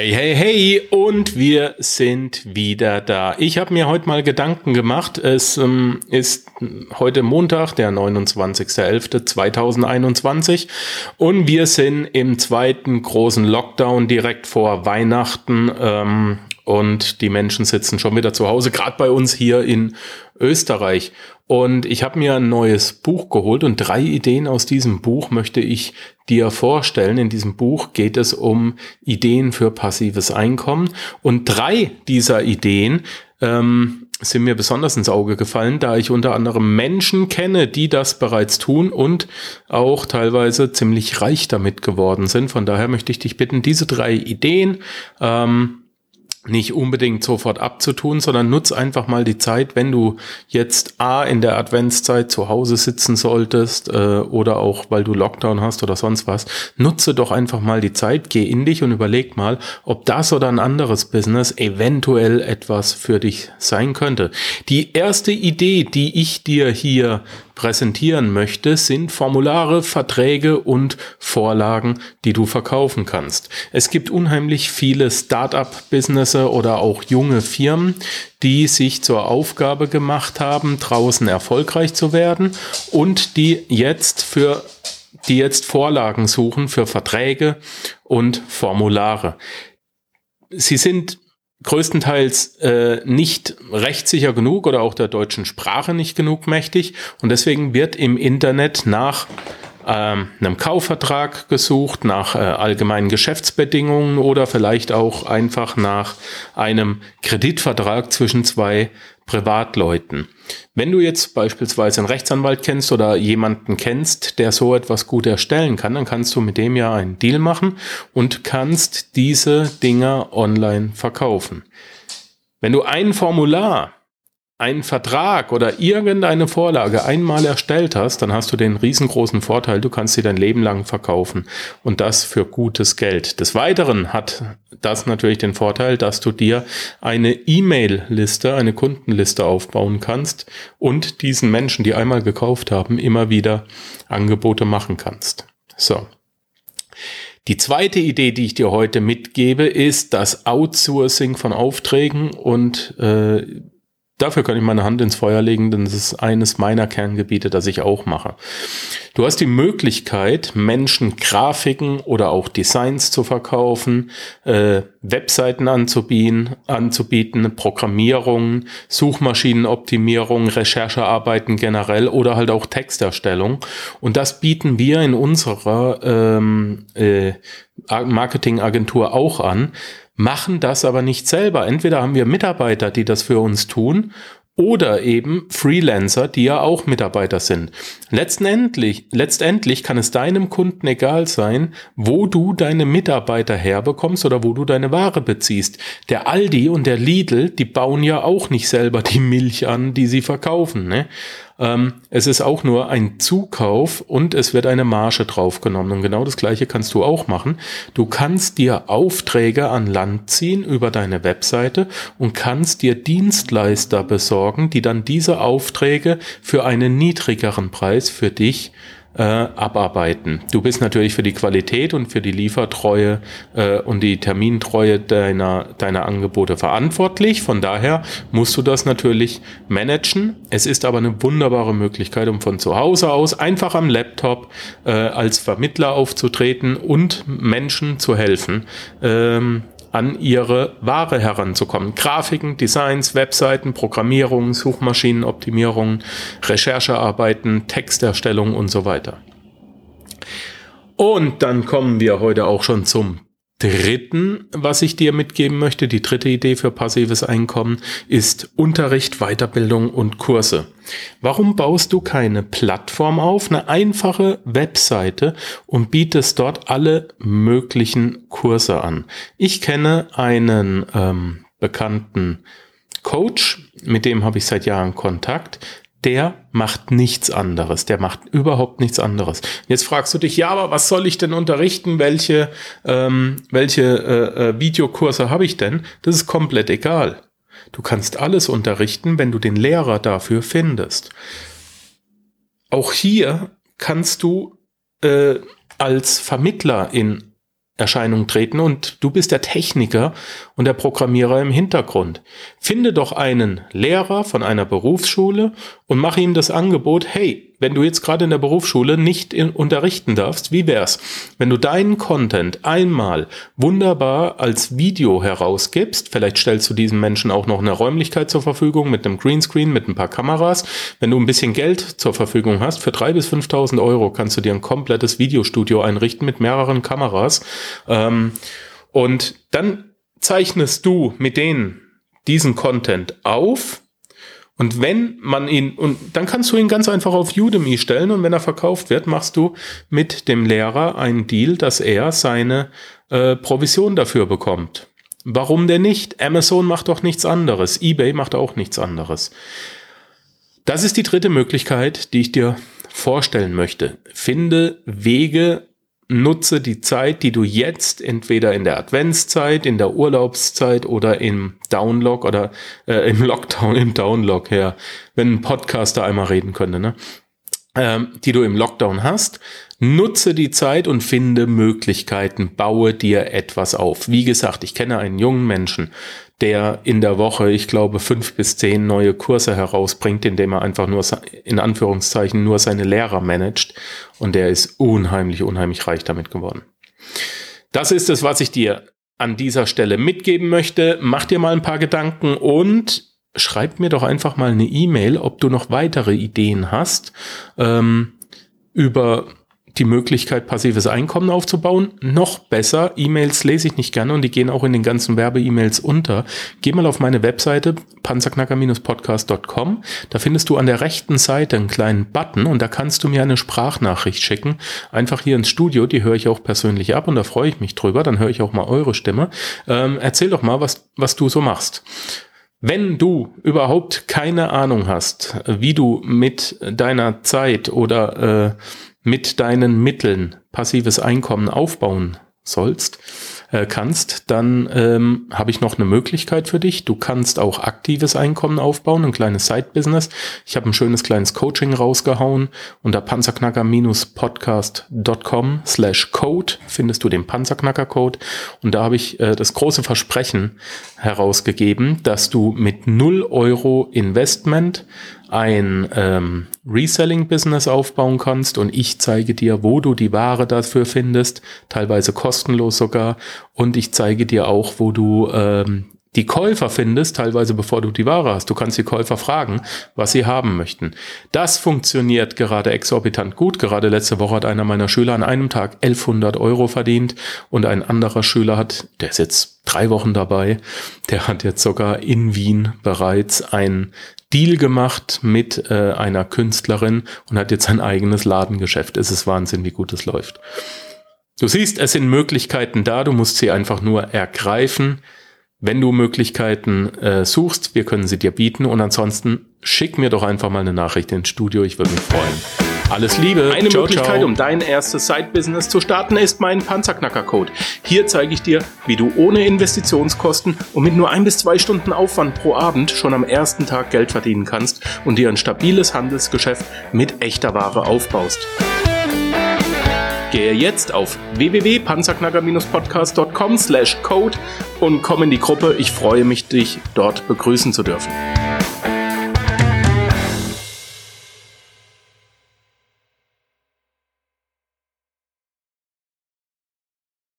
Hey, hey, hey, und wir sind wieder da. Ich habe mir heute mal Gedanken gemacht. Es ähm, ist heute Montag, der 29.11.2021 und wir sind im zweiten großen Lockdown direkt vor Weihnachten ähm, und die Menschen sitzen schon wieder zu Hause, gerade bei uns hier in Österreich. Und ich habe mir ein neues Buch geholt und drei Ideen aus diesem Buch möchte ich dir vorstellen. In diesem Buch geht es um Ideen für passives Einkommen. Und drei dieser Ideen ähm, sind mir besonders ins Auge gefallen, da ich unter anderem Menschen kenne, die das bereits tun und auch teilweise ziemlich reich damit geworden sind. Von daher möchte ich dich bitten, diese drei Ideen ähm, nicht unbedingt sofort abzutun, sondern nutz einfach mal die Zeit, wenn du jetzt A in der Adventszeit zu Hause sitzen solltest äh, oder auch weil du Lockdown hast oder sonst was, nutze doch einfach mal die Zeit, geh in dich und überleg mal, ob das oder ein anderes Business eventuell etwas für dich sein könnte. Die erste Idee, die ich dir hier präsentieren möchte, sind Formulare, Verträge und Vorlagen, die du verkaufen kannst. Es gibt unheimlich viele Start-up-Business oder auch junge Firmen, die sich zur Aufgabe gemacht haben, draußen erfolgreich zu werden und die jetzt für die jetzt Vorlagen suchen für Verträge und Formulare. Sie sind größtenteils äh, nicht rechtssicher genug oder auch der deutschen Sprache nicht genug mächtig. Und deswegen wird im Internet nach ähm, einem Kaufvertrag gesucht, nach äh, allgemeinen Geschäftsbedingungen oder vielleicht auch einfach nach einem Kreditvertrag zwischen zwei Privatleuten. Wenn du jetzt beispielsweise einen Rechtsanwalt kennst oder jemanden kennst, der so etwas gut erstellen kann, dann kannst du mit dem ja einen Deal machen und kannst diese Dinger online verkaufen. Wenn du ein Formular einen Vertrag oder irgendeine Vorlage einmal erstellt hast, dann hast du den riesengroßen Vorteil, du kannst sie dein Leben lang verkaufen und das für gutes Geld. Des Weiteren hat das natürlich den Vorteil, dass du dir eine E-Mail-Liste, eine Kundenliste aufbauen kannst und diesen Menschen, die einmal gekauft haben, immer wieder Angebote machen kannst. So. Die zweite Idee, die ich dir heute mitgebe, ist das Outsourcing von Aufträgen und äh, Dafür kann ich meine Hand ins Feuer legen, denn das ist eines meiner Kerngebiete, das ich auch mache. Du hast die Möglichkeit, Menschen Grafiken oder auch Designs zu verkaufen, äh, Webseiten anzubieten, anzubieten, Programmierung, Suchmaschinenoptimierung, Recherchearbeiten generell oder halt auch Texterstellung. Und das bieten wir in unserer ähm, äh, Marketingagentur auch an machen das aber nicht selber. Entweder haben wir Mitarbeiter, die das für uns tun, oder eben Freelancer, die ja auch Mitarbeiter sind. Letztendlich, letztendlich kann es deinem Kunden egal sein, wo du deine Mitarbeiter herbekommst oder wo du deine Ware beziehst. Der Aldi und der Lidl, die bauen ja auch nicht selber die Milch an, die sie verkaufen. Ne? Ähm, es ist auch nur ein Zukauf und es wird eine Marge draufgenommen. Und genau das gleiche kannst du auch machen. Du kannst dir Aufträge an Land ziehen über deine Webseite und kannst dir Dienstleister besorgen, die dann diese Aufträge für einen niedrigeren Preis für dich äh, abarbeiten. Du bist natürlich für die Qualität und für die Liefertreue äh, und die Termintreue deiner, deiner Angebote verantwortlich. Von daher musst du das natürlich managen. Es ist aber eine wunderbare Möglichkeit, um von zu Hause aus einfach am Laptop äh, als Vermittler aufzutreten und Menschen zu helfen. Ähm, an ihre Ware heranzukommen. Grafiken, Designs, Webseiten, Programmierung, Suchmaschinenoptimierung, Recherchearbeiten, Texterstellung und so weiter. Und dann kommen wir heute auch schon zum dritten, was ich dir mitgeben möchte, die dritte Idee für passives Einkommen, ist Unterricht, Weiterbildung und Kurse. Warum baust du keine Plattform auf, eine einfache Webseite und bietest dort alle möglichen Kurse an? Ich kenne einen ähm, bekannten Coach, mit dem habe ich seit Jahren Kontakt, der macht nichts anderes. Der macht überhaupt nichts anderes. Jetzt fragst du dich, ja, aber was soll ich denn unterrichten? Welche, ähm, welche äh, äh, Videokurse habe ich denn? Das ist komplett egal. Du kannst alles unterrichten, wenn du den Lehrer dafür findest. Auch hier kannst du äh, als Vermittler in Erscheinung treten und du bist der Techniker und der Programmierer im Hintergrund. Finde doch einen Lehrer von einer Berufsschule und mach ihm das Angebot, hey, wenn du jetzt gerade in der Berufsschule nicht in, unterrichten darfst, wie wär's, wenn du deinen Content einmal wunderbar als Video herausgibst, vielleicht stellst du diesem Menschen auch noch eine Räumlichkeit zur Verfügung mit einem Greenscreen, mit ein paar Kameras, wenn du ein bisschen Geld zur Verfügung hast, für drei bis 5.000 Euro kannst du dir ein komplettes Videostudio einrichten mit mehreren Kameras. Ähm, und dann zeichnest du mit denen diesen Content auf, und wenn man ihn, und dann kannst du ihn ganz einfach auf Udemy stellen und wenn er verkauft wird, machst du mit dem Lehrer einen Deal, dass er seine äh, Provision dafür bekommt. Warum denn nicht? Amazon macht doch nichts anderes. eBay macht auch nichts anderes. Das ist die dritte Möglichkeit, die ich dir vorstellen möchte. Finde Wege, nutze die Zeit, die du jetzt entweder in der Adventszeit, in der Urlaubszeit oder im Downlock oder äh, im Lockdown, im Downlock her, wenn ein Podcaster einmal reden könnte, ne? Ähm, die du im Lockdown hast, nutze die Zeit und finde Möglichkeiten, baue dir etwas auf. Wie gesagt, ich kenne einen jungen Menschen, der in der Woche, ich glaube, fünf bis zehn neue Kurse herausbringt, indem er einfach nur, in Anführungszeichen, nur seine Lehrer managt. Und der ist unheimlich, unheimlich reich damit geworden. Das ist es, was ich dir an dieser Stelle mitgeben möchte. Mach dir mal ein paar Gedanken und schreib mir doch einfach mal eine E-Mail, ob du noch weitere Ideen hast ähm, über die Möglichkeit, passives Einkommen aufzubauen. Noch besser, E-Mails lese ich nicht gerne und die gehen auch in den ganzen Werbe-E-Mails unter. Geh mal auf meine Webseite panzerknacker-podcast.com. Da findest du an der rechten Seite einen kleinen Button und da kannst du mir eine Sprachnachricht schicken. Einfach hier ins Studio, die höre ich auch persönlich ab und da freue ich mich drüber. Dann höre ich auch mal eure Stimme. Ähm, erzähl doch mal, was, was du so machst. Wenn du überhaupt keine Ahnung hast, wie du mit deiner Zeit oder äh, mit deinen Mitteln passives Einkommen aufbauen sollst, äh, kannst, dann ähm, habe ich noch eine Möglichkeit für dich. Du kannst auch aktives Einkommen aufbauen, ein kleines Side-Business. Ich habe ein schönes kleines Coaching rausgehauen. Unter panzerknacker-podcast.com slash code findest du den Panzerknacker-Code. Und da habe ich äh, das große Versprechen herausgegeben, dass du mit 0 Euro Investment ein ähm, Reselling-Business aufbauen kannst und ich zeige dir, wo du die Ware dafür findest, teilweise kostenlos sogar. Und ich zeige dir auch, wo du ähm, die Käufer findest, teilweise bevor du die Ware hast. Du kannst die Käufer fragen, was sie haben möchten. Das funktioniert gerade exorbitant gut. Gerade letzte Woche hat einer meiner Schüler an einem Tag 1100 Euro verdient und ein anderer Schüler hat, der ist jetzt drei Wochen dabei, der hat jetzt sogar in Wien bereits ein Deal gemacht mit äh, einer Künstlerin und hat jetzt sein eigenes Ladengeschäft. Es ist Wahnsinn, wie gut es läuft. Du siehst, es sind Möglichkeiten da, du musst sie einfach nur ergreifen. Wenn du Möglichkeiten äh, suchst, wir können sie dir bieten und ansonsten schick mir doch einfach mal eine Nachricht ins Studio, ich würde mich freuen. Alles Liebe. Eine ciao, Möglichkeit, ciao. um dein erstes Side-Business zu starten, ist mein Panzerknacker-Code. Hier zeige ich dir, wie du ohne Investitionskosten und mit nur ein bis zwei Stunden Aufwand pro Abend schon am ersten Tag Geld verdienen kannst und dir ein stabiles Handelsgeschäft mit echter Ware aufbaust. Gehe jetzt auf www.panzerknacker-podcast.com slash code und komm in die Gruppe. Ich freue mich, dich dort begrüßen zu dürfen.